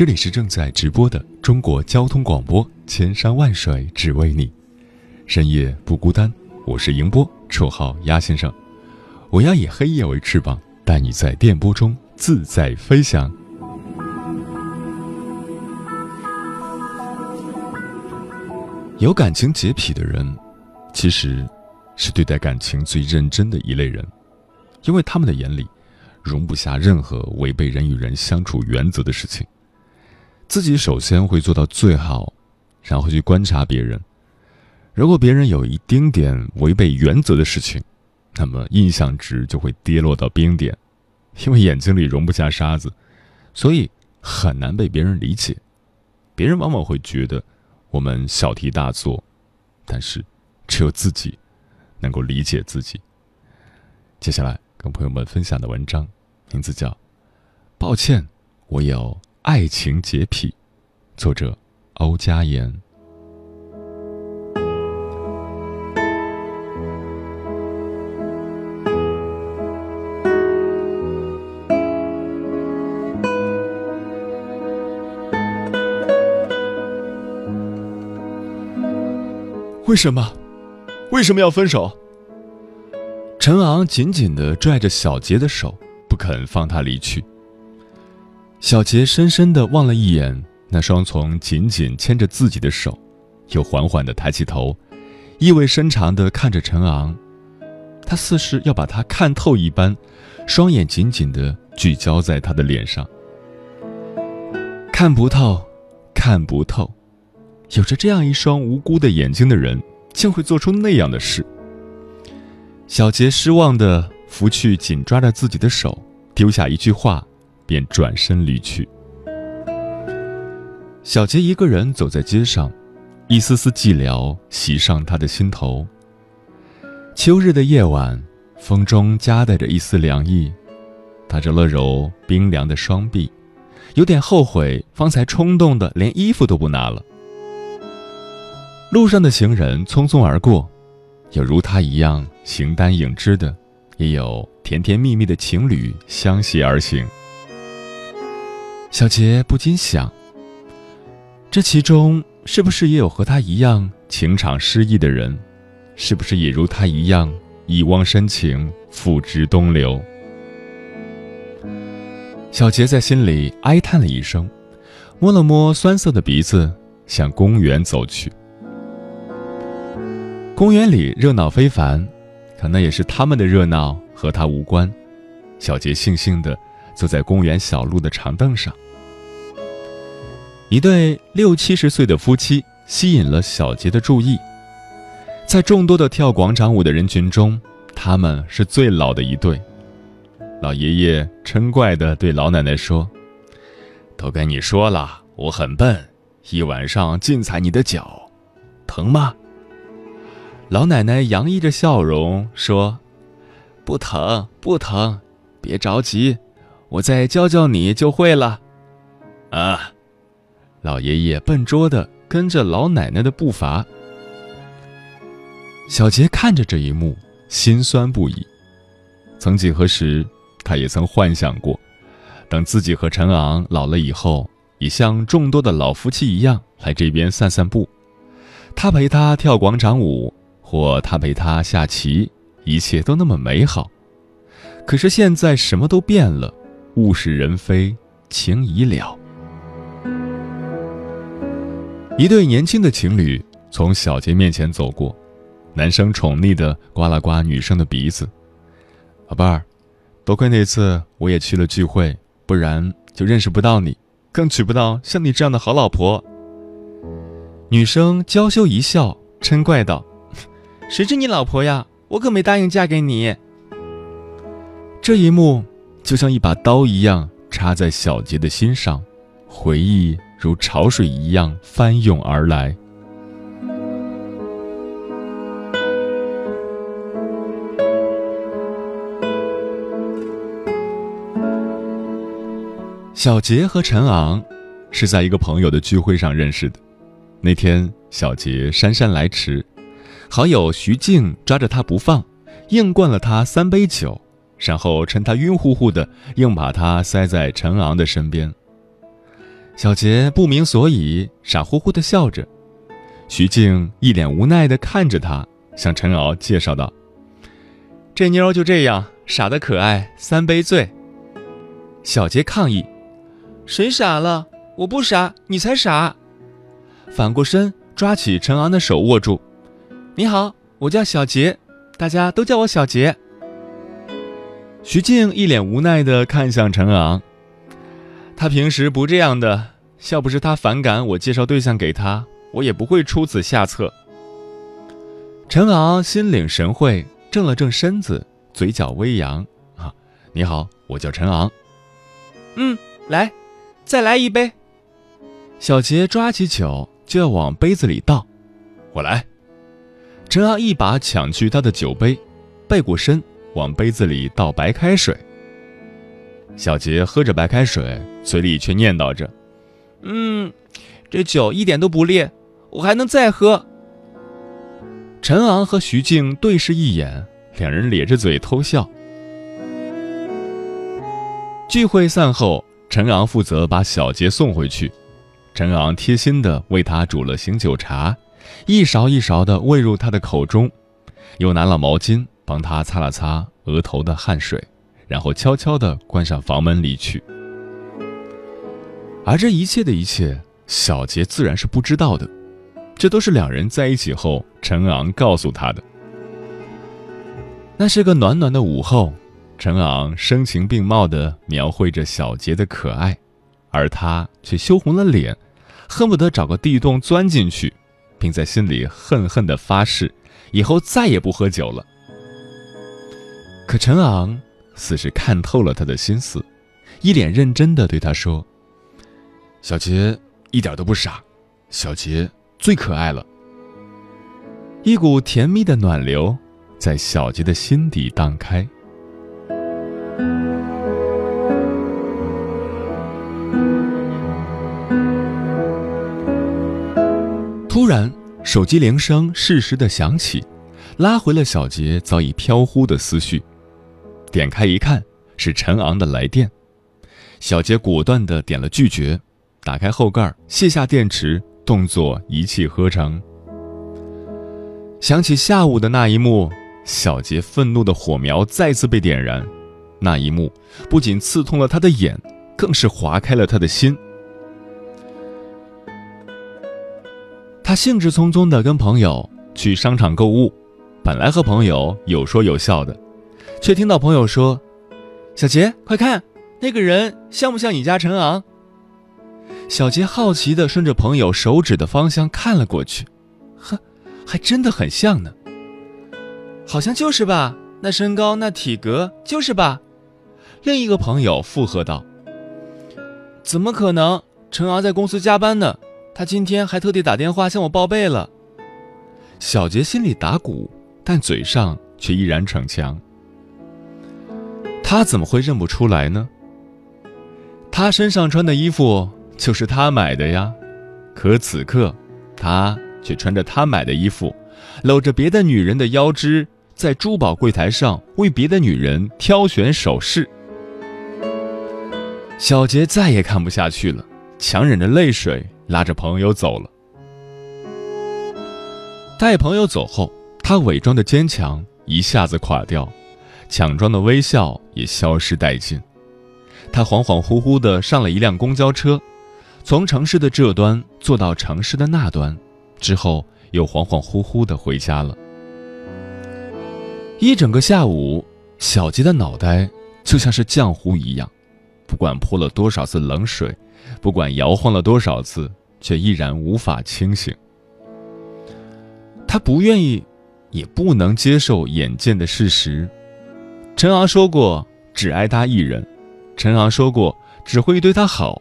这里是正在直播的中国交通广播，千山万水只为你，深夜不孤单。我是迎波，绰号鸭先生。我要以黑夜为翅膀，带你在电波中自在飞翔。有感情洁癖的人，其实是对待感情最认真的一类人，因为他们的眼里。容不下任何违背人与人相处原则的事情。自己首先会做到最好，然后去观察别人。如果别人有一丁点违背原则的事情，那么印象值就会跌落到冰点，因为眼睛里容不下沙子，所以很难被别人理解。别人往往会觉得我们小题大做，但是只有自己能够理解自己。接下来。跟朋友们分享的文章，名字叫《抱歉，我有爱情洁癖》，作者欧佳言。为什么？为什么要分手？陈昂紧紧的拽着小杰的手，不肯放他离去。小杰深深地望了一眼那双从紧紧牵着自己的手，又缓缓地抬起头，意味深长地看着陈昂。他似是要把他看透一般，双眼紧紧地聚焦在他的脸上。看不透，看不透，有着这样一双无辜的眼睛的人，竟会做出那样的事。小杰失望地拂去紧抓着自己的手，丢下一句话，便转身离去。小杰一个人走在街上，一丝丝寂寥袭上他的心头。秋日的夜晚，风中夹带着一丝凉意，他揉了揉冰凉的双臂，有点后悔方才冲动的连衣服都不拿了。路上的行人匆匆而过。有如他一样形单影只的，也有甜甜蜜蜜的情侣相携而行。小杰不禁想：这其中是不是也有和他一样情场失意的人？是不是也如他一样一汪深情付之东流？小杰在心里哀叹了一声，摸了摸酸涩的鼻子，向公园走去。公园里热闹非凡，可那也是他们的热闹，和他无关。小杰悻悻地坐在公园小路的长凳上。一对六七十岁的夫妻吸引了小杰的注意。在众多的跳广场舞的人群中，他们是最老的一对。老爷爷嗔怪地对老奶奶说：“都跟你说了，我很笨，一晚上尽踩你的脚，疼吗？”老奶奶洋溢着笑容说：“不疼，不疼，别着急，我再教教你就会了。”啊！老爷爷笨拙的跟着老奶奶的步伐。小杰看着这一幕，心酸不已。曾几何时，他也曾幻想过，等自己和陈昂老了以后，也像众多的老夫妻一样来这边散散步，他陪他跳广场舞。或他陪他下棋，一切都那么美好。可是现在什么都变了，物是人非，情已了。一对年轻的情侣从小杰面前走过，男生宠溺的刮了刮女生的鼻子。宝贝儿，多亏那次我也去了聚会，不然就认识不到你，更娶不到像你这样的好老婆。女生娇羞一笑，嗔怪道：“谁是你老婆呀？我可没答应嫁给你。”这一幕就像一把刀一样插在小杰的心上，回忆如潮水一样翻涌而来。小杰和陈昂是在一个朋友的聚会上认识的。那天，小杰姗姗来迟，好友徐静抓着他不放，硬灌了他三杯酒，然后趁他晕乎乎的，硬把他塞在陈昂的身边。小杰不明所以，傻乎乎的笑着。徐静一脸无奈的看着他，向陈敖介绍道：“这妞就这样，傻的可爱，三杯醉。”小杰抗议。谁傻了？我不傻，你才傻。反过身，抓起陈昂的手握住。你好，我叫小杰，大家都叫我小杰。徐静一脸无奈地看向陈昂，他平时不这样的，要不是他反感我介绍对象给他，我也不会出此下策。陈昂心领神会，正了正身子，嘴角微扬。啊，你好，我叫陈昂。嗯，来。再来一杯。小杰抓起酒就要往杯子里倒，我来。陈昂一把抢去他的酒杯，背过身往杯子里倒白开水。小杰喝着白开水，嘴里却念叨着：“嗯，这酒一点都不烈，我还能再喝。”陈昂和徐静对视一眼，两人咧着嘴偷笑。聚会散后。陈昂负责把小杰送回去，陈昂贴心地为他煮了醒酒茶，一勺一勺地喂入他的口中，又拿了毛巾帮他擦了擦额头的汗水，然后悄悄地关上房门离去。而这一切的一切，小杰自然是不知道的，这都是两人在一起后陈昂告诉他的。那是个暖暖的午后。陈昂声情并茂地描绘着小杰的可爱，而他却羞红了脸，恨不得找个地洞钻进去，并在心里恨恨地发誓，以后再也不喝酒了。可陈昂似是看透了他的心思，一脸认真地对他说：“小杰一点都不傻，小杰最可爱了。”一股甜蜜的暖流在小杰的心底荡开。突然，手机铃声适时的响起，拉回了小杰早已飘忽的思绪。点开一看，是陈昂的来电。小杰果断的点了拒绝，打开后盖，卸下电池，动作一气呵成。想起下午的那一幕，小杰愤怒的火苗再次被点燃。那一幕不仅刺痛了他的眼，更是划开了他的心。他兴致匆匆地跟朋友去商场购物，本来和朋友有说有笑的，却听到朋友说：“小杰，快看，那个人像不像你家陈昂？”小杰好奇地顺着朋友手指的方向看了过去，呵，还真的很像呢。好像就是吧，那身高那体格就是吧。另一个朋友附和道：“怎么可能？陈昂在公司加班呢，他今天还特地打电话向我报备了。”小杰心里打鼓，但嘴上却依然逞强。他怎么会认不出来呢？他身上穿的衣服就是他买的呀，可此刻，他却穿着他买的衣服，搂着别的女人的腰肢，在珠宝柜台上为别的女人挑选首饰。小杰再也看不下去了，强忍着泪水，拉着朋友走了。带朋友走后，他伪装的坚强一下子垮掉，强装的微笑也消失殆尽。他恍恍惚惚地上了一辆公交车，从城市的这端坐到城市的那端，之后又恍恍惚惚的回家了。一整个下午，小杰的脑袋就像是浆糊一样，不管泼了多少次冷水，不管摇晃了多少次，却依然无法清醒。他不愿意，也不能接受眼见的事实。陈昂说过只爱他一人，陈昂说过只会对他好，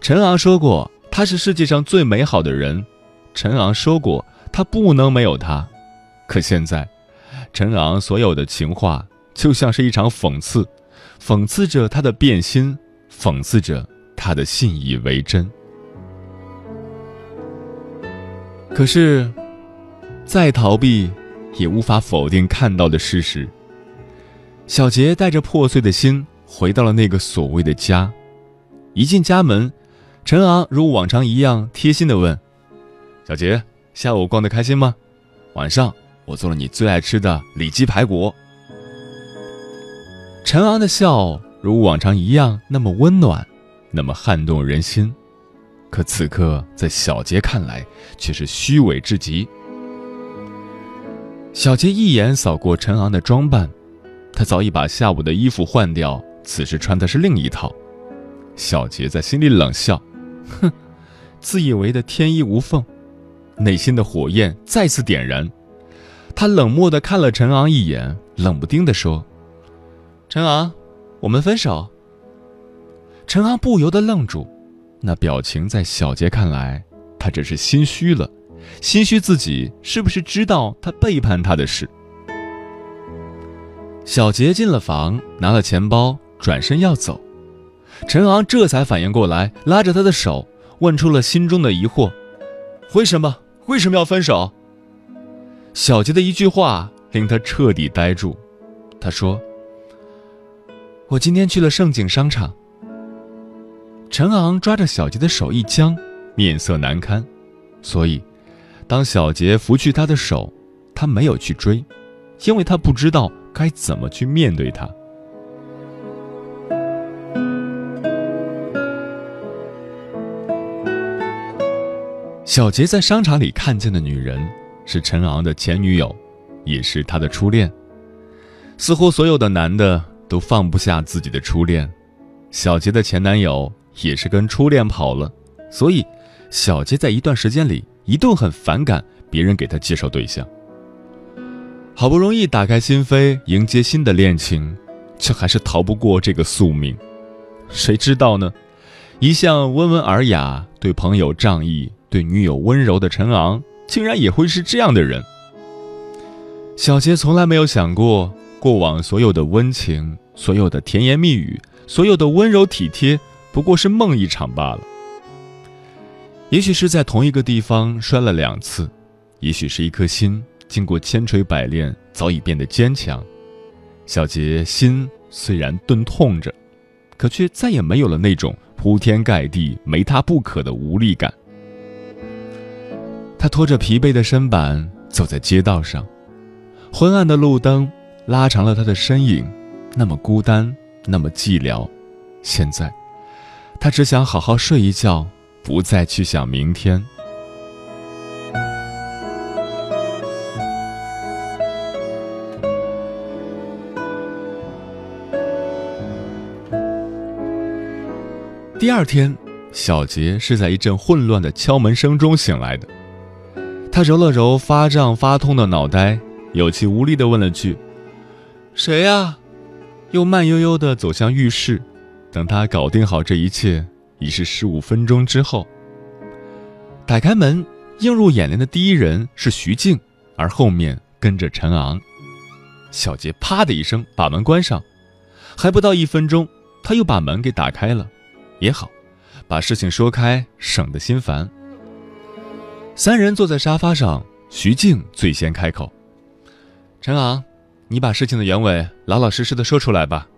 陈昂说过他是世界上最美好的人，陈昂说过他不能没有他。可现在，陈昂所有的情话就像是一场讽刺，讽刺着他的变心，讽刺着他的信以为真。可是。再逃避，也无法否定看到的事实。小杰带着破碎的心回到了那个所谓的家。一进家门，陈昂如往常一样贴心地问：“小杰，下午逛得开心吗？晚上我做了你最爱吃的里脊排骨。”陈昂的笑如往常一样那么温暖，那么撼动人心。可此刻在小杰看来，却是虚伪至极。小杰一眼扫过陈昂的装扮，他早已把下午的衣服换掉，此时穿的是另一套。小杰在心里冷笑：“哼，自以为的天衣无缝。”内心的火焰再次点燃，他冷漠地看了陈昂一眼，冷不丁地说：“陈昂，我们分手。”陈昂不由得愣住，那表情在小杰看来，他只是心虚了。心虚自己是不是知道他背叛他的事？小杰进了房，拿了钱包，转身要走，陈昂这才反应过来，拉着他的手，问出了心中的疑惑：为什么？为什么要分手？小杰的一句话令他彻底呆住，他说：“我今天去了盛景商场。”陈昂抓着小杰的手一僵，面色难堪，所以。当小杰拂去他的手，他没有去追，因为他不知道该怎么去面对他。小杰在商场里看见的女人是陈昂的前女友，也是他的初恋。似乎所有的男的都放不下自己的初恋，小杰的前男友也是跟初恋跑了，所以小杰在一段时间里。一度很反感别人给他介绍对象，好不容易打开心扉迎接新的恋情，却还是逃不过这个宿命。谁知道呢？一向温文尔雅、对朋友仗义、对女友温柔的陈昂，竟然也会是这样的人。小杰从来没有想过，过往所有的温情、所有的甜言蜜语、所有的温柔体贴，不过是梦一场罢了。也许是在同一个地方摔了两次，也许是一颗心经过千锤百炼早已变得坚强。小杰心虽然钝痛着，可却再也没有了那种铺天盖地没他不可的无力感。他拖着疲惫的身板走在街道上，昏暗的路灯拉长了他的身影，那么孤单，那么寂寥。现在，他只想好好睡一觉。不再去想明天。第二天，小杰是在一阵混乱的敲门声中醒来的。他揉了揉发胀发痛的脑袋，有气无力的问了句：“谁呀？”又慢悠悠的走向浴室。等他搞定好这一切。已是十五分钟之后。打开门，映入眼帘的第一人是徐静，而后面跟着陈昂。小杰啪的一声把门关上，还不到一分钟，他又把门给打开了。也好，把事情说开，省得心烦。三人坐在沙发上，徐静最先开口：“陈昂，你把事情的原委老老实实的说出来吧。”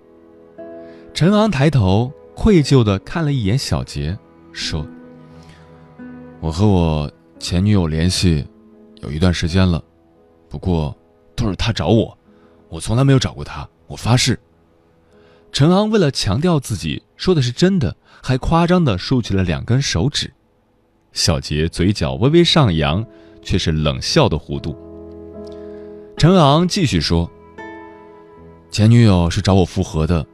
陈昂抬头。愧疚地看了一眼小杰，说：“我和我前女友联系有一段时间了，不过都是她找我，我从来没有找过她，我发誓。”陈昂为了强调自己说的是真的，还夸张地竖起了两根手指。小杰嘴角微微上扬，却是冷笑的弧度。陈昂继续说：“前女友是找我复合的，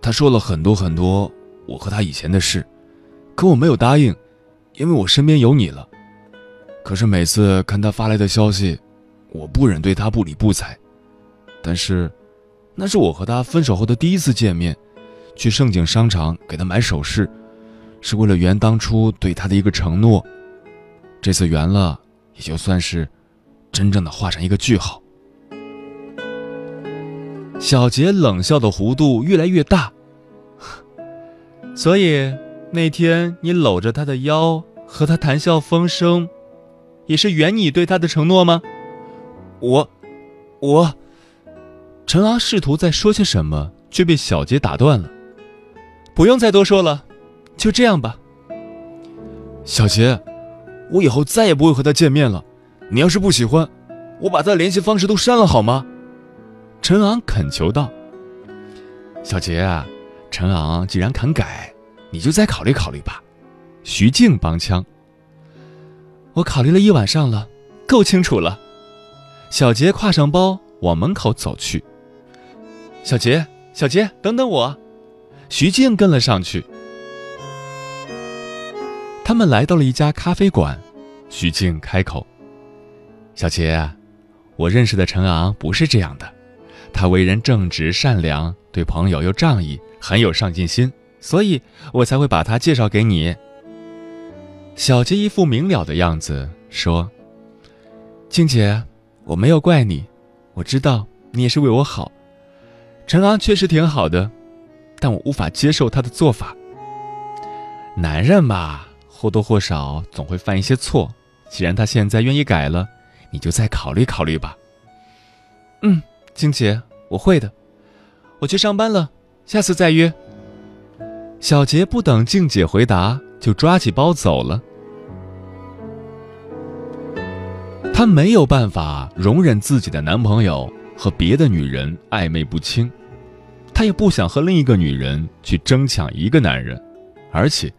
她说了很多很多我和她以前的事，可我没有答应，因为我身边有你了。可是每次看她发来的消息，我不忍对她不理不睬。但是，那是我和她分手后的第一次见面，去盛景商场给她买首饰。”是为了圆当初对他的一个承诺，这次圆了，也就算是真正的画上一个句号。小杰冷笑的弧度越来越大，所以那天你搂着他的腰和他谈笑风生，也是圆你对他的承诺吗？我，我，陈昂试图再说些什么，却被小杰打断了。不用再多说了。就这样吧，小杰，我以后再也不会和他见面了。你要是不喜欢，我把他的联系方式都删了好吗？陈昂恳求道。小杰啊，陈昂既然肯改，你就再考虑考虑吧。徐静帮腔。我考虑了一晚上了，够清楚了。小杰挎上包往门口走去。小杰，小杰，等等我。徐静跟了上去。他们来到了一家咖啡馆，徐静开口：“小杰，我认识的陈昂不是这样的，他为人正直善良，对朋友又仗义，很有上进心，所以我才会把他介绍给你。”小杰一副明了的样子说：“静姐，我没有怪你，我知道你也是为我好。陈昂确实挺好的，但我无法接受他的做法。男人嘛。”或多或少总会犯一些错，既然他现在愿意改了，你就再考虑考虑吧。嗯，静姐，我会的。我去上班了，下次再约。小杰不等静姐回答，就抓起包走了。他没有办法容忍自己的男朋友和别的女人暧昧不清，他也不想和另一个女人去争抢一个男人，而且。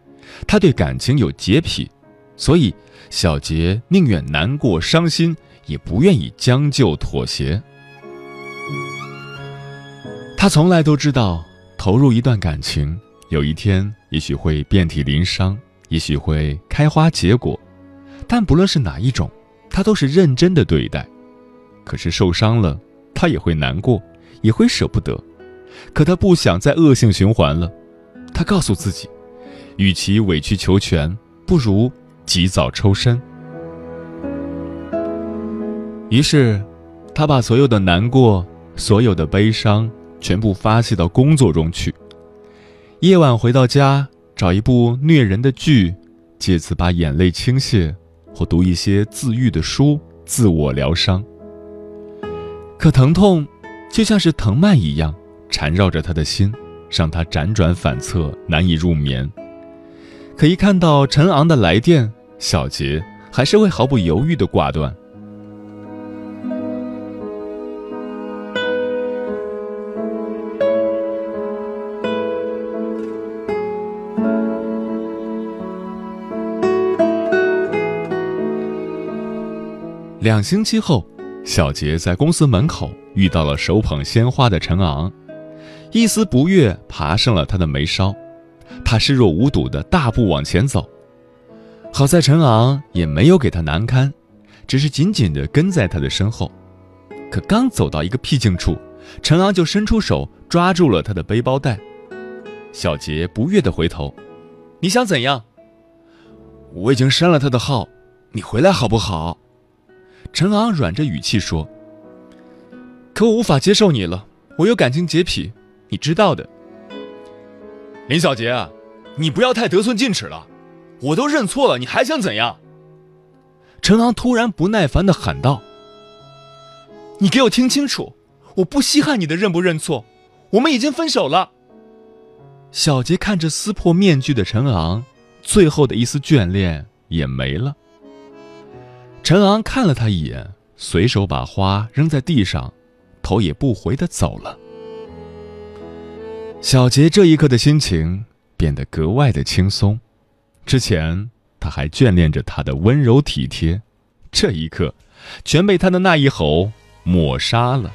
他对感情有洁癖，所以小杰宁愿难过伤心，也不愿意将就妥协。他从来都知道，投入一段感情，有一天也许会遍体鳞伤，也许会开花结果，但不论是哪一种，他都是认真的对待。可是受伤了，他也会难过，也会舍不得。可他不想再恶性循环了，他告诉自己。与其委曲求全，不如及早抽身。于是，他把所有的难过、所有的悲伤全部发泄到工作中去。夜晚回到家，找一部虐人的剧，借此把眼泪倾泻，或读一些自愈的书，自我疗伤。可疼痛就像是藤蔓一样，缠绕着他的心，让他辗转反侧，难以入眠。可一看到陈昂的来电，小杰还是会毫不犹豫的挂断。两星期后，小杰在公司门口遇到了手捧鲜花的陈昂，一丝不悦爬上了他的眉梢。他视若无睹的大步往前走，好在陈昂也没有给他难堪，只是紧紧地跟在他的身后。可刚走到一个僻静处，陈昂就伸出手抓住了他的背包带。小杰不悦地回头：“你想怎样？”“我已经删了他的号，你回来好不好？”陈昂软着语气说。“可我无法接受你了，我有感情洁癖，你知道的。”林小杰，你不要太得寸进尺了，我都认错了，你还想怎样？陈昂突然不耐烦的喊道：“你给我听清楚，我不稀罕你的认不认错，我们已经分手了。”小杰看着撕破面具的陈昂，最后的一丝眷恋也没了。陈昂看了他一眼，随手把花扔在地上，头也不回的走了。小杰这一刻的心情变得格外的轻松。之前他还眷恋着他的温柔体贴，这一刻，全被他的那一吼抹杀了。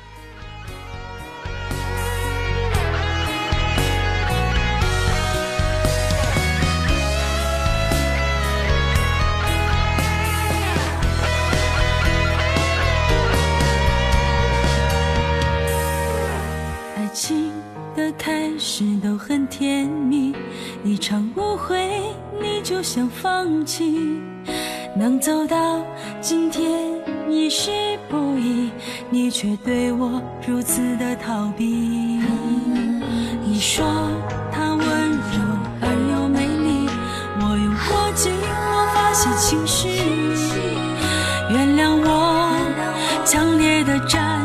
放弃，能走到今天已是不易，你却对我如此的逃避。你说她温柔而又美丽，我用过紧握发泄情绪，原谅我强烈的占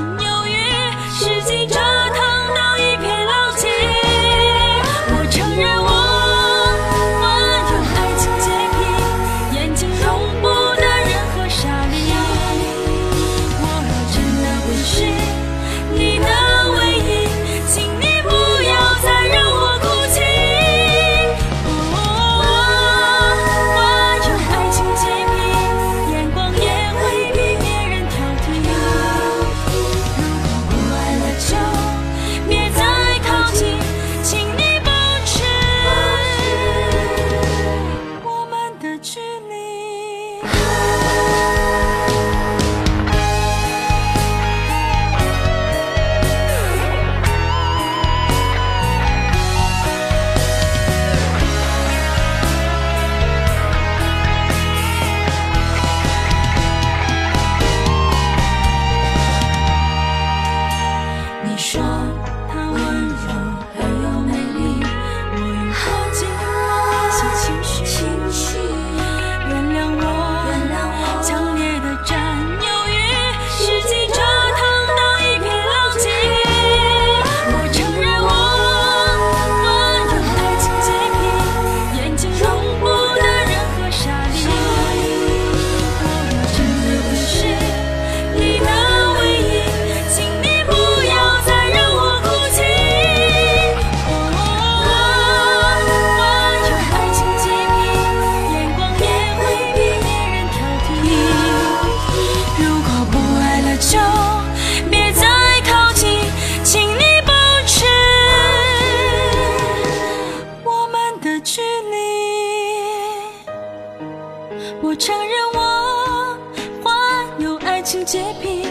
洁癖，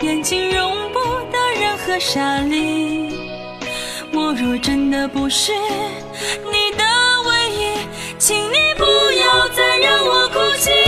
眼睛容不得任何沙砾，我若真的不是你的唯一，请你不要再让我哭泣。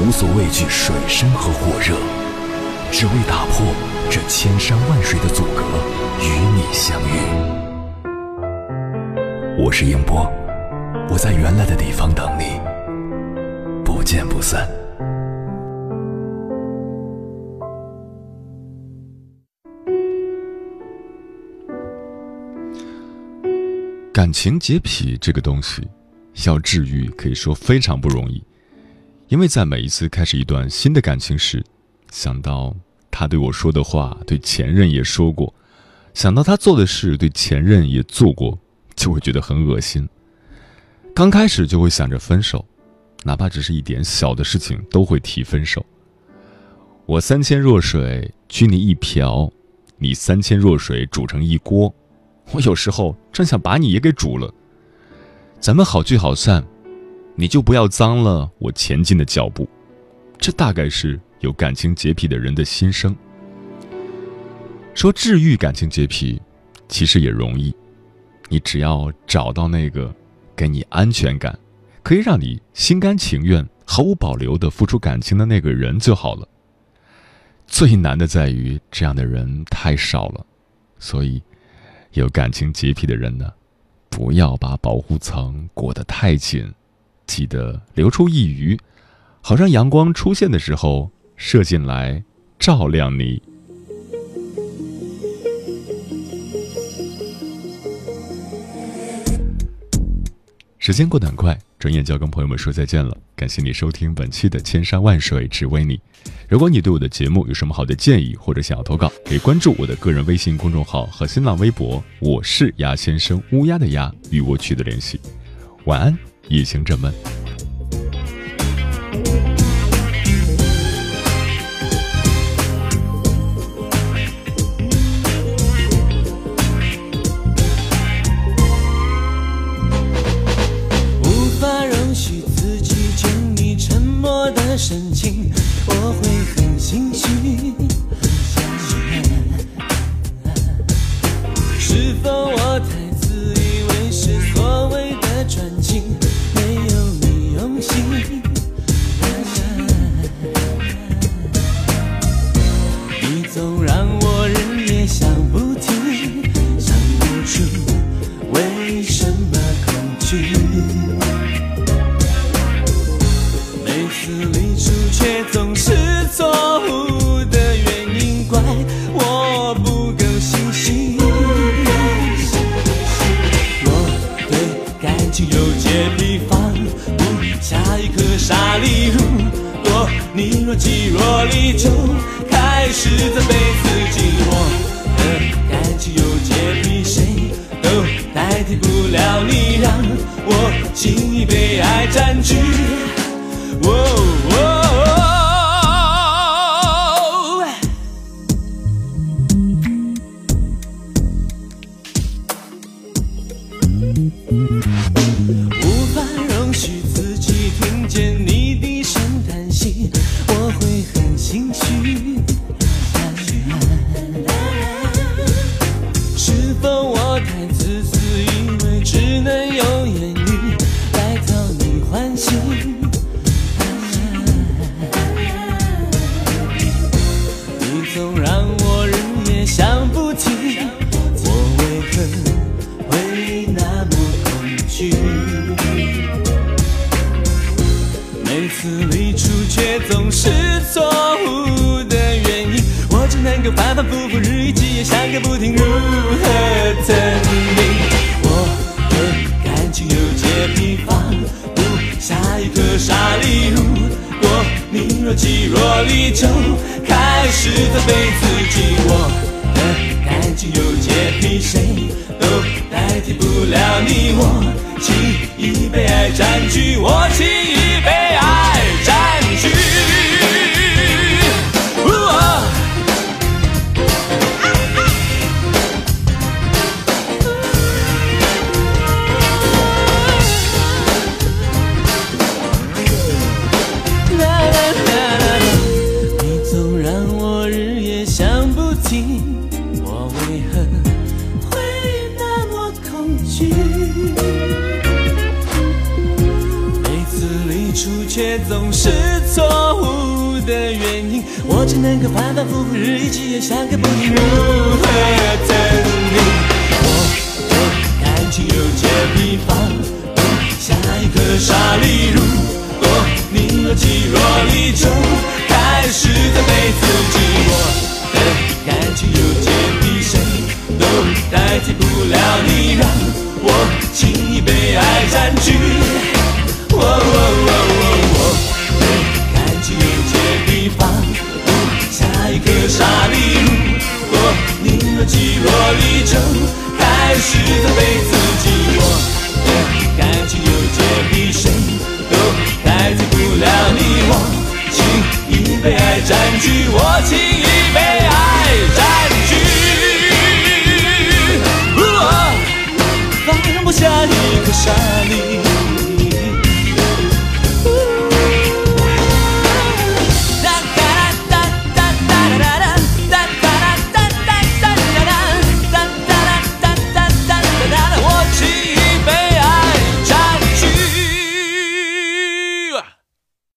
无所畏惧水深和火热，只为打破这千山万水的阻隔，与你相遇。我是英波，我在原来的地方等你，不见不散。感情洁癖这个东西。要治愈，可以说非常不容易，因为在每一次开始一段新的感情时，想到他对我说的话，对前任也说过，想到他做的事，对前任也做过，就会觉得很恶心。刚开始就会想着分手，哪怕只是一点小的事情，都会提分手。我三千弱水拘你一瓢，你三千弱水煮成一锅，我有时候真想把你也给煮了。咱们好聚好散，你就不要脏了我前进的脚步。这大概是有感情洁癖的人的心声。说治愈感情洁癖，其实也容易，你只要找到那个给你安全感，可以让你心甘情愿、毫无保留的付出感情的那个人就好了。最难的在于这样的人太少了，所以有感情洁癖的人呢。不要把保护层裹得太紧，记得留出一隅，好让阳光出现的时候射进来，照亮你。时间过得很快，转眼就要跟朋友们说再见了。感谢你收听本期的《千山万水只为你》。如果你对我的节目有什么好的建议，或者想要投稿，可以关注我的个人微信公众号和新浪微博，我是鸭先生，乌鸦的鸭，与我取得联系。晚安，异形振闷无法容许谁都代替不了你。我轻易被爱占据我轻易